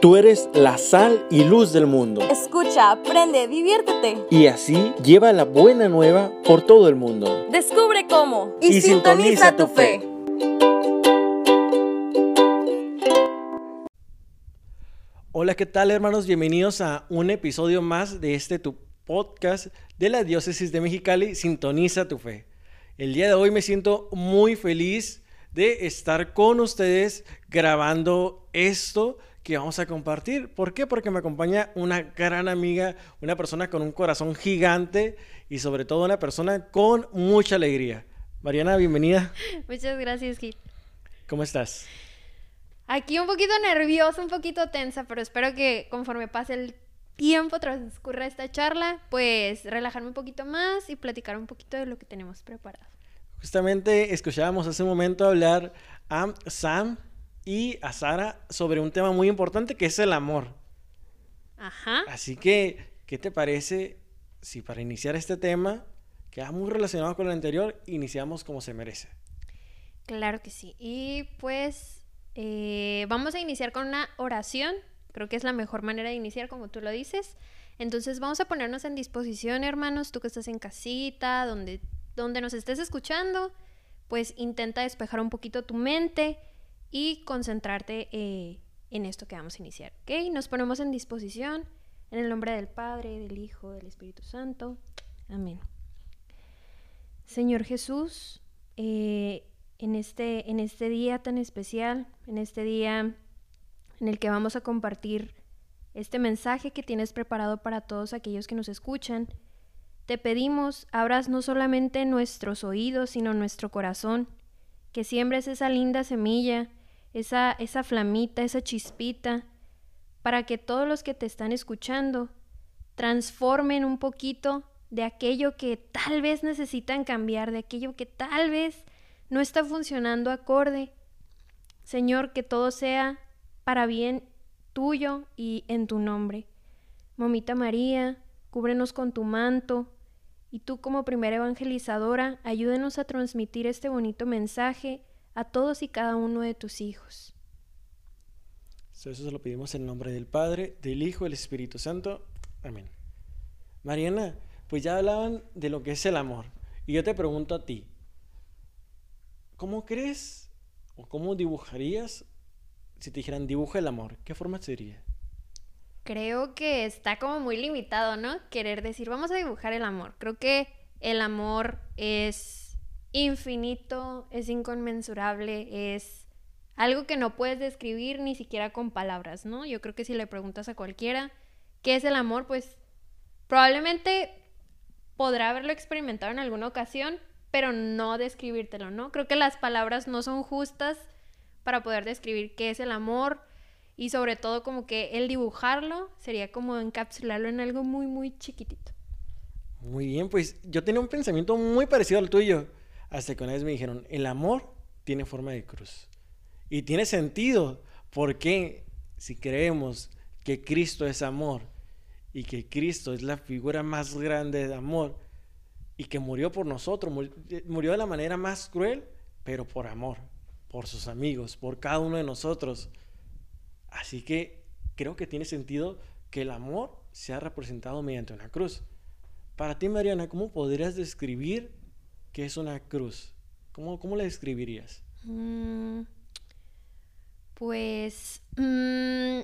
Tú eres la sal y luz del mundo. Escucha, aprende, diviértete. Y así lleva la buena nueva por todo el mundo. Descubre cómo. Y sintoniza tu fe. Hola, ¿qué tal hermanos? Bienvenidos a un episodio más de este tu podcast de la Diócesis de Mexicali, Sintoniza tu Fe. El día de hoy me siento muy feliz de estar con ustedes grabando esto que vamos a compartir. ¿Por qué? Porque me acompaña una gran amiga, una persona con un corazón gigante y sobre todo una persona con mucha alegría. Mariana, bienvenida. Muchas gracias, Kit. ¿Cómo estás? Aquí un poquito nerviosa, un poquito tensa, pero espero que conforme pase el tiempo, transcurra esta charla, pues relajarme un poquito más y platicar un poquito de lo que tenemos preparado. Justamente escuchábamos hace un momento hablar a Sam y a Sara sobre un tema muy importante que es el amor. Ajá. Así que, ¿qué te parece si para iniciar este tema, que va muy relacionado con el anterior, iniciamos como se merece? Claro que sí. Y pues eh, vamos a iniciar con una oración. Creo que es la mejor manera de iniciar, como tú lo dices. Entonces vamos a ponernos en disposición, hermanos, tú que estás en casita, donde, donde nos estés escuchando, pues intenta despejar un poquito tu mente y concentrarte eh, en esto que vamos a iniciar. ¿Ok? Nos ponemos en disposición en el nombre del Padre, del Hijo, del Espíritu Santo. Amén. Señor Jesús, eh, en, este, en este día tan especial, en este día en el que vamos a compartir este mensaje que tienes preparado para todos aquellos que nos escuchan, te pedimos abras no solamente nuestros oídos, sino nuestro corazón, que siembres esa linda semilla esa, esa flamita, esa chispita, para que todos los que te están escuchando transformen un poquito de aquello que tal vez necesitan cambiar, de aquello que tal vez no está funcionando acorde. Señor, que todo sea para bien tuyo y en tu nombre. Momita María, cúbrenos con tu manto, y tú como primera evangelizadora, ayúdenos a transmitir este bonito mensaje a todos y cada uno de tus hijos. Eso se lo pedimos en nombre del Padre, del Hijo y del Espíritu Santo. Amén. Mariana, pues ya hablaban de lo que es el amor. Y yo te pregunto a ti, ¿cómo crees o cómo dibujarías si te dijeran dibuja el amor? ¿Qué forma sería? Creo que está como muy limitado, ¿no? Querer decir, vamos a dibujar el amor. Creo que el amor es infinito, es inconmensurable, es algo que no puedes describir ni siquiera con palabras, ¿no? Yo creo que si le preguntas a cualquiera qué es el amor, pues probablemente podrá haberlo experimentado en alguna ocasión, pero no describírtelo, ¿no? Creo que las palabras no son justas para poder describir qué es el amor y sobre todo como que el dibujarlo sería como encapsularlo en algo muy, muy chiquitito. Muy bien, pues yo tenía un pensamiento muy parecido al tuyo. Hasta que una vez me dijeron, el amor tiene forma de cruz. Y tiene sentido, porque si creemos que Cristo es amor y que Cristo es la figura más grande de amor y que murió por nosotros, murió de la manera más cruel, pero por amor, por sus amigos, por cada uno de nosotros. Así que creo que tiene sentido que el amor sea representado mediante una cruz. Para ti, Mariana, ¿cómo podrías describir ¿Qué es una cruz? ¿Cómo, cómo la describirías? Mm, pues mm,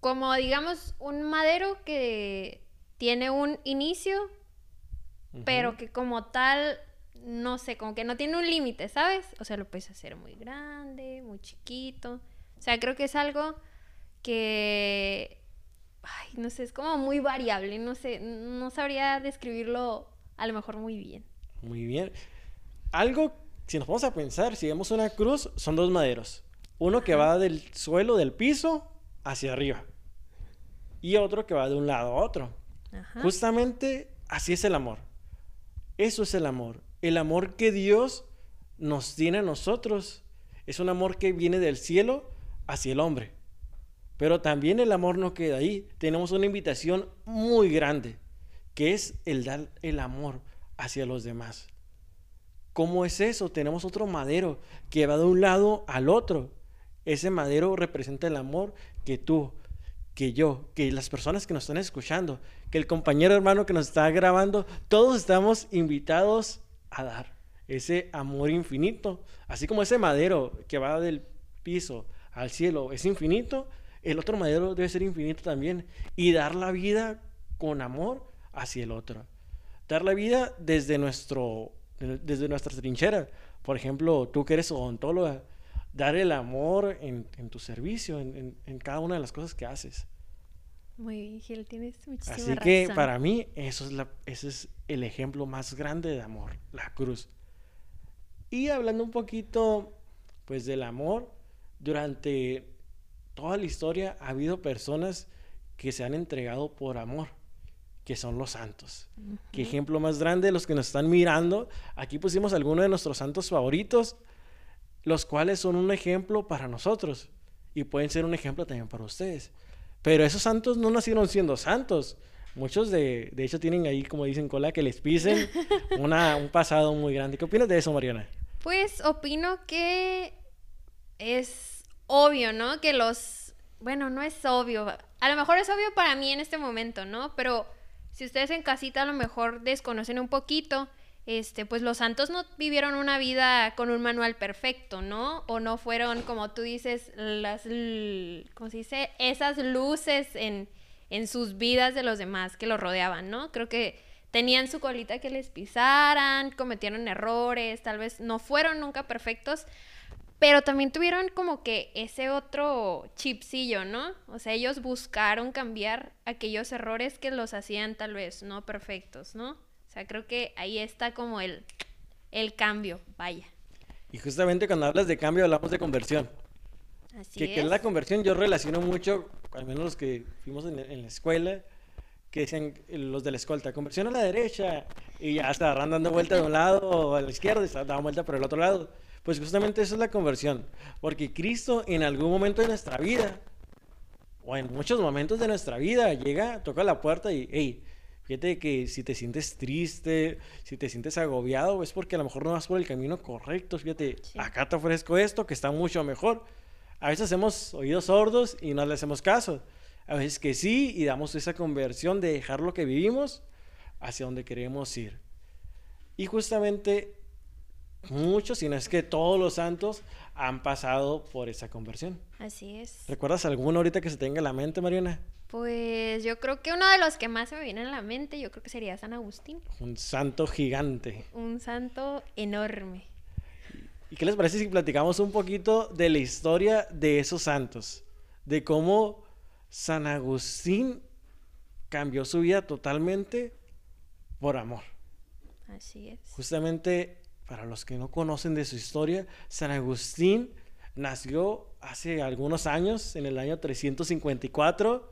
como digamos un madero que tiene un inicio, pero que como tal, no sé, como que no tiene un límite, ¿sabes? O sea, lo puedes hacer muy grande, muy chiquito. O sea, creo que es algo que, ay, no sé, es como muy variable, no sé, no sabría describirlo a lo mejor muy bien. Muy bien. Algo, si nos vamos a pensar, si vemos una cruz, son dos maderos. Uno que va del suelo, del piso, hacia arriba. Y otro que va de un lado a otro. Justamente así es el amor. Eso es el amor. El amor que Dios nos tiene a nosotros. Es un amor que viene del cielo hacia el hombre. Pero también el amor no queda ahí. Tenemos una invitación muy grande, que es el dar el amor hacia los demás. ¿Cómo es eso? Tenemos otro madero que va de un lado al otro. ese madero representa el amor que tú, que yo, que las personas que nos están escuchando, que el compañero hermano que nos está grabando, todos estamos invitados a dar ese amor infinito. Así como ese madero que va del piso al cielo es infinito, el otro madero debe ser infinito también. Y dar la vida con amor hacia el otro. Dar la vida desde, nuestro, desde nuestra trinchera. Por ejemplo, tú que eres odontóloga, dar el amor en, tu servicio, en, cada una de las cosas que haces. Muy bien, Gil, tienes muchísima Así que para mí eso es la, ese es el ejemplo más grande de amor, la cruz. Y hablando un poquito, pues, del amor, durante toda la historia ha habido personas que se han entregado por amor, que son los santos. Qué ejemplo más grande, los que nos están mirando. Aquí pusimos algunos de nuestros santos favoritos, los cuales son un ejemplo para nosotros y pueden ser un ejemplo también para ustedes. Pero esos santos no nacieron siendo santos. Muchos de, de hecho tienen ahí, como dicen, cola que les pisen una, un pasado muy grande. ¿Qué opinas de eso, Mariana? Pues opino que es obvio, ¿no? Que los... Bueno, no es obvio. A lo mejor es obvio para mí en este momento, ¿no? Pero si ustedes en casita a lo mejor desconocen un poquito, este, pues los santos no vivieron una vida con un manual perfecto, ¿no? O no fueron, como tú dices, las, ¿cómo se dice? Esas luces en, en sus vidas de los demás que los rodeaban, ¿no? Creo que tenían su colita que les pisaran, cometieron errores, tal vez no fueron nunca perfectos, pero también tuvieron como que ese otro chipsillo, ¿no? O sea, ellos buscaron cambiar aquellos errores que los hacían tal vez no perfectos, ¿no? O sea, creo que ahí está como el, el cambio, vaya. Y justamente cuando hablas de cambio hablamos de conversión. Así que, es. que es la conversión yo relaciono mucho, al menos los que fuimos en, en la escuela, que dicen los de la escolta, conversión a la derecha, y ya está dando vuelta de un lado o a la izquierda y está dando vuelta por el otro lado. Pues justamente eso es la conversión, porque Cristo en algún momento de nuestra vida, o en muchos momentos de nuestra vida, llega, toca la puerta y, hey, fíjate que si te sientes triste, si te sientes agobiado, es porque a lo mejor no vas por el camino correcto, fíjate, acá te ofrezco esto que está mucho mejor. A veces hacemos oídos sordos y no le hacemos caso a veces que sí y damos esa conversión de dejar lo que vivimos hacia donde queremos ir. Y justamente muchos, si no es que todos los santos, han pasado por esa conversión. Así es. ¿Recuerdas alguno ahorita que se tenga en la mente, Mariana? Pues yo creo que uno de los que más se me viene en la mente, yo creo que sería San Agustín. Un santo gigante. Un santo enorme. ¿Y qué les parece si platicamos un poquito de la historia de esos santos? De cómo San Agustín cambió su vida totalmente por amor. Así es. Justamente para los que no conocen de su historia, San Agustín nació hace algunos años, en el año 354,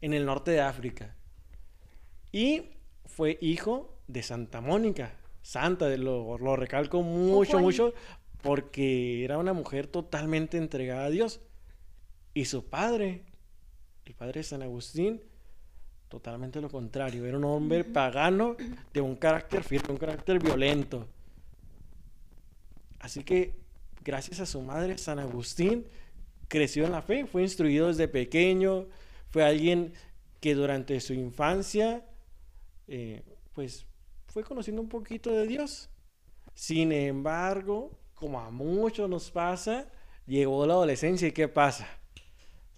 en el norte de África. Y fue hijo de Santa Mónica, santa, lo, lo recalco mucho, mucho, porque era una mujer totalmente entregada a Dios. Y su padre el padre de San Agustín, totalmente lo contrario. Era un hombre pagano de un carácter firme, un carácter violento. Así que, gracias a su madre, San Agustín creció en la fe, fue instruido desde pequeño, fue alguien que durante su infancia, eh, pues, fue conociendo un poquito de Dios. Sin embargo, como a muchos nos pasa, llegó la adolescencia y ¿qué pasa?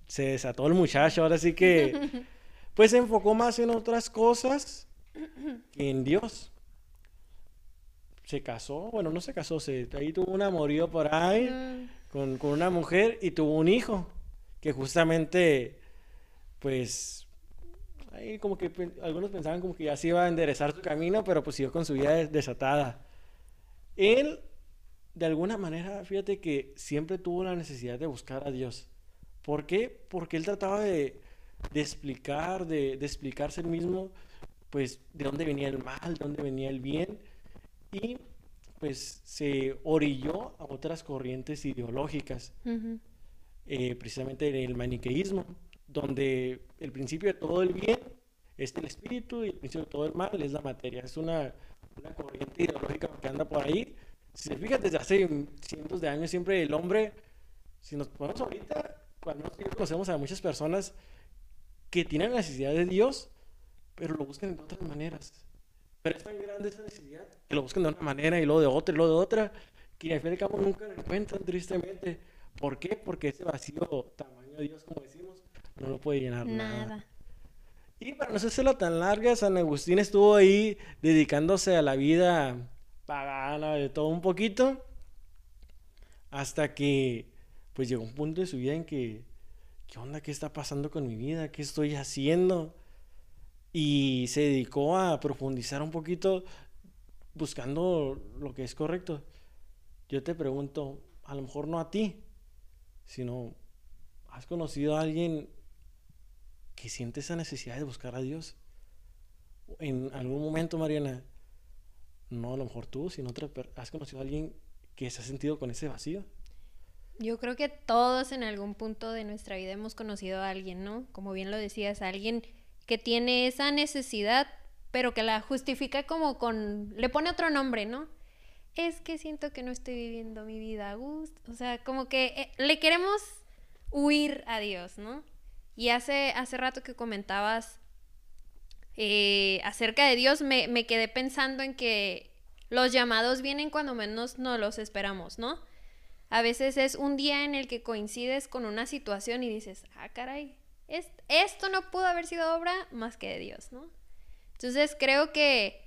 Se desató el muchacho, ahora sí que, pues se enfocó más en otras cosas que en Dios. Se casó, bueno, no se casó, se, ahí tuvo un amorío por ahí con, con una mujer y tuvo un hijo, que justamente, pues, ahí como que algunos pensaban como que ya se iba a enderezar su camino, pero pues siguió con su vida desatada. Él, de alguna manera, fíjate que siempre tuvo la necesidad de buscar a Dios. ¿Por qué? Porque él trataba de, explicar, de, explicarse él mismo, pues, de dónde venía el mal, de dónde venía el bien, y pues se orilló a otras corrientes ideológicas, eh, precisamente en el maniqueísmo, donde el principio de todo el bien es el espíritu y el principio de todo el mal es la materia. Es una, una corriente ideológica que anda por ahí. Si se fija, desde hace cientos de años siempre el hombre si nos ponemos ahorita, cuando conocemos a muchas personas que tienen la necesidad de Dios, pero lo buscan de otras maneras. Pero es tan grande esa necesidad que lo buscan de una manera y luego de otra y luego de otra, que al fin y al cabo nunca lo encuentran tristemente. ¿Por qué? Porque ese vacío tamaño de Dios, como decimos, no lo puede llenar nada. nada. Y para no hacerlo tan larga, San Agustín estuvo ahí dedicándose a la vida pagana, de todo un poquito, hasta que pues llegó un punto de su vida en que, ¿qué onda? ¿Qué está pasando con mi vida? ¿Qué estoy haciendo? Y se dedicó a profundizar un poquito buscando lo que es correcto. Yo te pregunto, a lo mejor no a ti, sino, ¿has conocido a alguien que siente esa necesidad de buscar a Dios. En algún momento, Mariana, no a lo mejor tú, sino otra, has conocido a alguien que se ha sentido con ese vacío. Yo creo que todos en algún punto de nuestra vida hemos conocido a alguien, ¿no? Como bien lo decías, a alguien que tiene esa necesidad, pero que la justifica como con, le pone otro nombre, ¿no? Es que siento que no estoy viviendo mi vida a gusto. O sea, como que eh, le queremos huir a Dios, ¿no? Y hace, hace rato que comentabas eh, acerca de Dios, me, me quedé pensando en que los llamados vienen cuando menos no los esperamos, ¿no? A veces es un día en el que coincides con una situación y dices, ah, caray, esto no pudo haber sido obra más que de Dios, ¿no? Entonces creo que,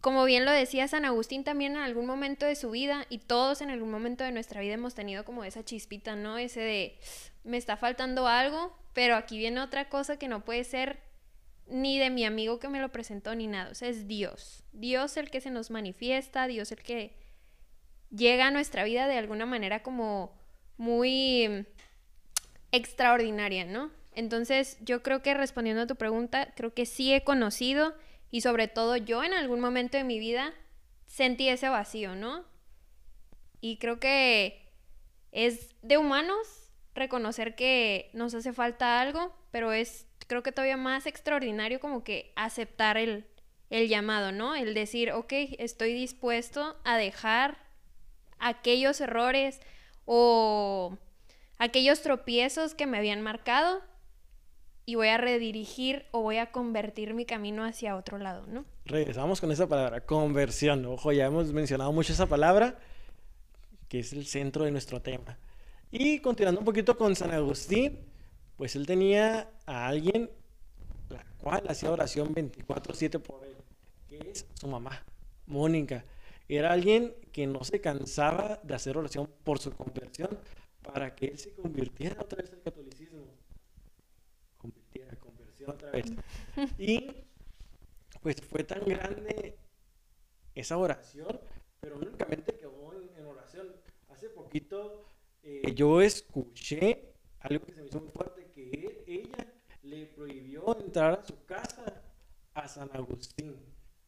como bien lo decía San Agustín también en algún momento de su vida, y todos en algún momento de nuestra vida hemos tenido como esa chispita, ¿no? Ese de, me está faltando algo, pero aquí viene otra cosa que no puede ser ni de mi amigo que me lo presentó ni nada. O sea, es Dios. Dios el que se nos manifiesta, Dios el que llega a nuestra vida de alguna manera como muy extraordinaria, ¿no? Entonces, yo creo que respondiendo a tu pregunta, creo que sí he conocido y sobre todo yo en algún momento de mi vida sentí ese vacío, ¿no? Y creo que es de humanos reconocer que nos hace falta algo, pero es creo que todavía más extraordinario como que aceptar el, el llamado, ¿no? El decir, ok, estoy dispuesto a dejar aquellos errores o aquellos tropiezos que me habían marcado y voy a redirigir o voy a convertir mi camino hacia otro lado, ¿no? Regresamos con esa palabra, conversión. Ojo, ya hemos mencionado mucho esa palabra, que es el centro de nuestro tema. Y continuando un poquito con San Agustín, pues él tenía a alguien la cual hacía oración 24/7 por él, que es su mamá, Mónica. Era alguien que no se cansaba de hacer oración por su conversión para que él se convirtiera otra vez al catolicismo. Convirtiera, conversión otra vez. Y pues fue tan grande esa oración, pero únicamente quedó en oración. Hace poquito eh, yo escuché algo que se me hizo muy fuerte, que ella le prohibió entrar a su casa a San Agustín.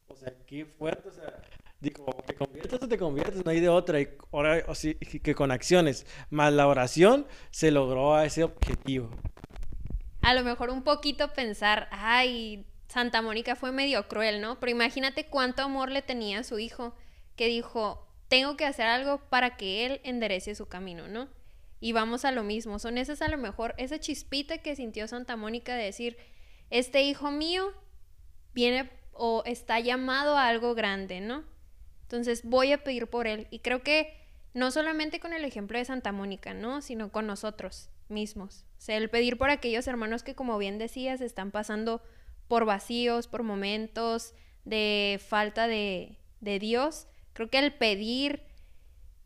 O sea, qué fuerte, o sea, digo, te conviertes o te conviertes, no hay de otra, y ahora, sí, que con acciones, más la oración, se logró a ese objetivo. A lo mejor un poquito pensar, ay, Santa Mónica fue medio cruel, ¿no? Pero imagínate cuánto amor le tenía a su hijo, que dijo, tengo que hacer algo para que él enderece su camino, ¿no? Y vamos a lo mismo, son esas a lo mejor, esa chispita que sintió Santa Mónica de decir, este hijo mío viene o está llamado a algo grande, ¿no? Entonces voy a pedir por él. Y creo que no solamente con el ejemplo de Santa Mónica, ¿no? Sino con nosotros mismos. O sea, el pedir por aquellos hermanos que, como bien decías, están pasando por vacíos, por momentos de falta de, de Dios Creo que el pedir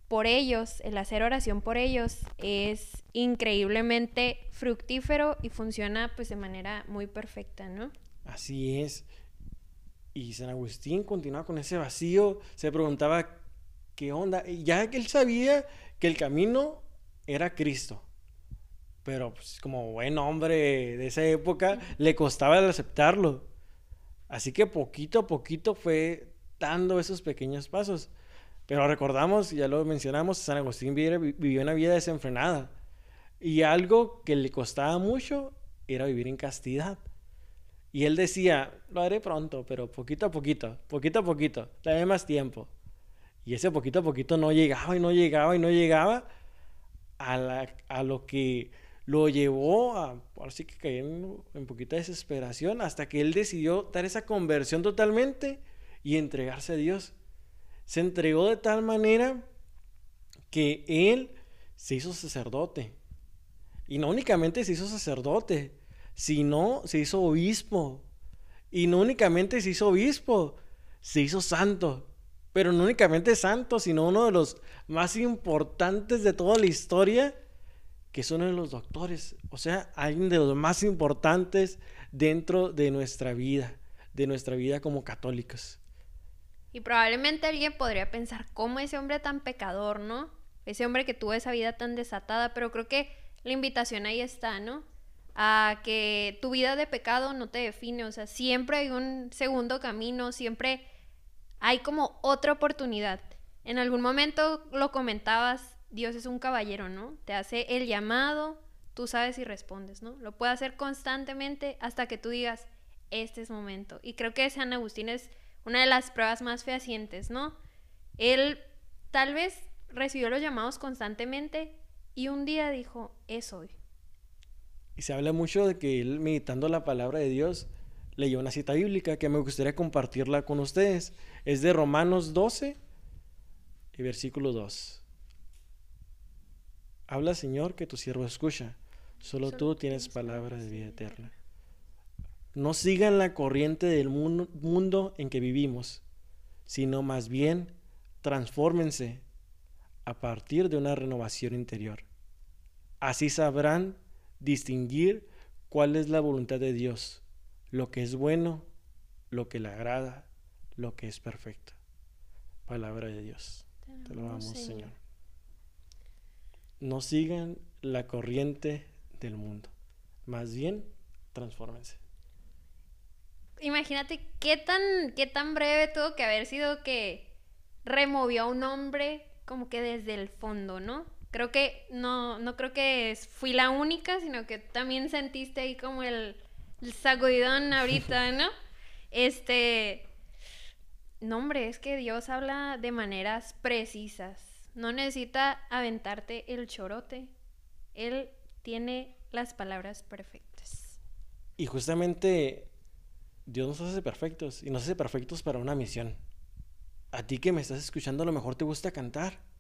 por ellos, el hacer oración por ellos es increíblemente fructífero y funciona pues de manera muy perfecta, ¿no? Así es. Y San Agustín continuaba con ese vacío, se preguntaba qué onda, ya que él sabía que el camino era Cristo. Pero pues, como buen hombre de esa época, le costaba aceptarlo. Así que poquito a poquito fue dando esos pequeños pasos. Pero recordamos, ya lo mencionamos, San Agustín vivió una vida desenfrenada. Y algo que le costaba mucho era vivir en castidad. Y él decía, lo haré pronto, pero poquito a poquito, poquito a poquito, dame más tiempo. Y ese poquito a poquito no llegaba y no llegaba y no llegaba a, la- a lo que lo llevó a, ahora sí que caer en, en poquita desesperación, hasta que él decidió dar esa conversión totalmente y entregarse a Dios. Se entregó de tal manera que él se hizo sacerdote. Y no únicamente se hizo sacerdote, sino se hizo obispo. Y no únicamente se hizo obispo, se hizo santo. Pero no únicamente santo, sino uno de los más importantes de toda la historia, que uno de los doctores. O sea, alguien de los más importantes dentro de nuestra vida, de nuestra vida como católicos. Y probablemente alguien podría pensar, ¿cómo ese hombre tan pecador, no? Ese hombre que tuvo esa vida tan desatada, pero creo que la invitación ahí está, ¿no? A que tu vida de pecado no te define, o sea, siempre hay un segundo camino, siempre hay como otra oportunidad. En algún momento lo comentabas, Dios es un caballero, ¿no? Te hace el llamado, tú sabes y respondes, ¿no? Lo puede hacer constantemente hasta que tú digas, este es momento. Y creo que San Agustín es una de las pruebas más fehacientes, ¿no? Él tal vez recibió los llamados constantemente y un día dijo, es hoy. Y se habla mucho de que él, meditando la palabra de Dios, leyó una cita bíblica que me gustaría compartirla con ustedes. Es de Romanos 12 y versículo 2. Habla, Señor, que tu siervo escucha. Solo, tú tienes palabras de vida eterna. No sigan la corriente del mundo, mundo en que vivimos, sino más bien transfórmense a partir de una renovación interior. Así sabrán distinguir cuál es la voluntad de Dios, lo que es bueno, lo que le agrada, lo que es perfecto. Palabra de Dios. Te lo damos, Señor. No sigan la corriente del mundo. Más bien, transfórmense. Imagínate qué tan, qué tan breve tuvo que haber sido que removió a un hombre como que desde el fondo, ¿no? Creo que no, no creo que fui la única, sino que también sentiste ahí como el, el sacudidón ahorita, ¿no? Este, no hombre, es que Dios habla de maneras precisas. No necesita aventarte el chorote. Él tiene las palabras perfectas. Y justamente Dios nos hace perfectos y nos hace perfectos para una misión. A ti que me estás escuchando a lo mejor te gusta cantar.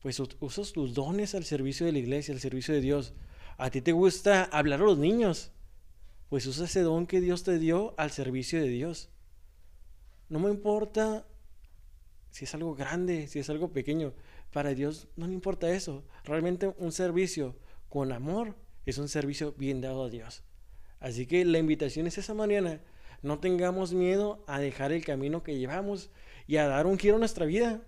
Pues usas tus dones al servicio de la iglesia, al servicio de Dios. A ti te gusta hablar a los niños. Pues usa ese don que Dios te dio al servicio de Dios. No me importa si es algo grande, si es algo pequeño. Para Dios no le importa eso. Realmente un servicio con amor es un servicio bien dado a Dios. Así que la invitación es esa mañana. No tengamos miedo a dejar el camino que llevamos y a dar un giro a nuestra vida.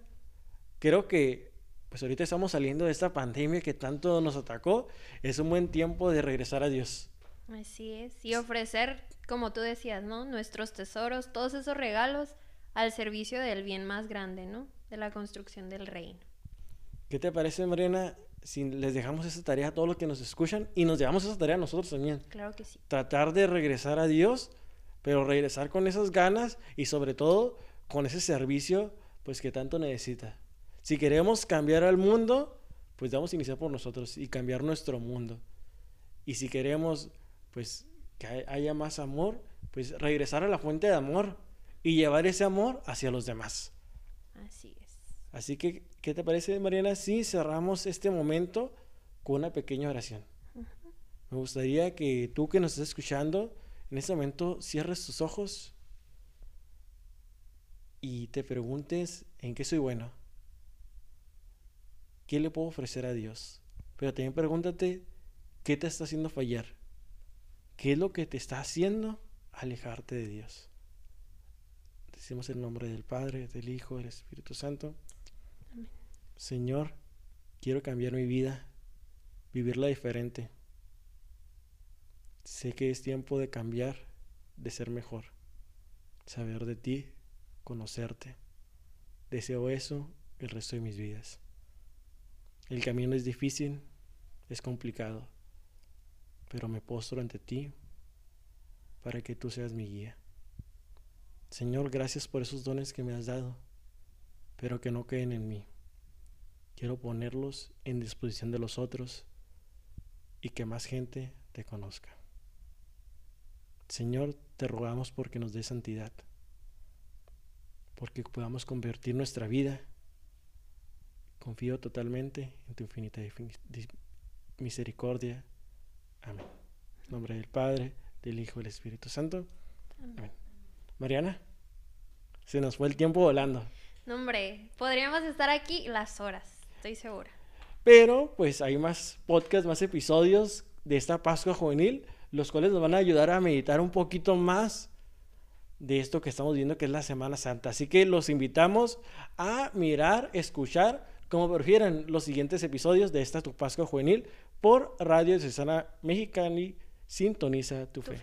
Creo que pues ahorita estamos saliendo de esta pandemia que tanto nos atacó. Es un buen tiempo de regresar a Dios. Así es. Y ofrecer, como tú decías, ¿no? Nuestros tesoros, todos esos regalos al servicio del bien más grande, ¿no? De la construcción del reino. ¿Qué te parece, Mariana, si les dejamos esa tarea a todos los que nos escuchan y nos llevamos esa tarea a nosotros también? Claro que sí. Tratar de regresar a Dios, pero regresar con esas ganas y sobre todo con ese servicio pues que tanto necesita. Si queremos cambiar al mundo, pues debemos iniciar por nosotros y cambiar nuestro mundo. Y si queremos pues que hay- haya más amor, pues regresar a la fuente de amor y llevar ese amor hacia los demás. Así es. Así que, ¿qué te parece, Mariana, si cerramos este momento con una pequeña oración? Me gustaría que tú que nos estás escuchando, en este momento cierres tus ojos y te preguntes en qué soy bueno. ¿Qué le puedo ofrecer a Dios? Pero también pregúntate qué te está haciendo fallar. ¿Qué es lo que te está haciendo alejarte de Dios? Decimos el nombre del Padre, del Hijo, del Espíritu Santo. Señor, quiero cambiar mi vida, vivirla diferente. Sé que es tiempo de cambiar, de ser mejor, saber de ti, conocerte. Deseo eso el resto de mis vidas. El camino es difícil, es complicado, pero me postro ante ti para que tú seas mi guía. Señor, gracias por esos dones que me has dado, pero que no queden en mí. quiero ponerlos en disposición de los otros y que más gente te conozca. Señor, te rogamos porque nos dé santidad, porque podamos convertir nuestra vida. Confío totalmente en tu infinita misericordia. Amén. En nombre del Padre, del Hijo y del Espíritu Santo. Amén. Mariana, se nos fue el tiempo volando. No, hombre, podríamos estar aquí las horas, estoy segura. Pero pues hay más podcasts, más episodios de esta Pascua Juvenil, los cuales nos van a ayudar a meditar un poquito más de esto que estamos viendo que es la Semana Santa. Así que los invitamos a mirar, escuchar, como prefieran, los siguientes episodios de esta Tu Pascua Juvenil por Radio Cesana Mexicana. Sintoniza tu fe.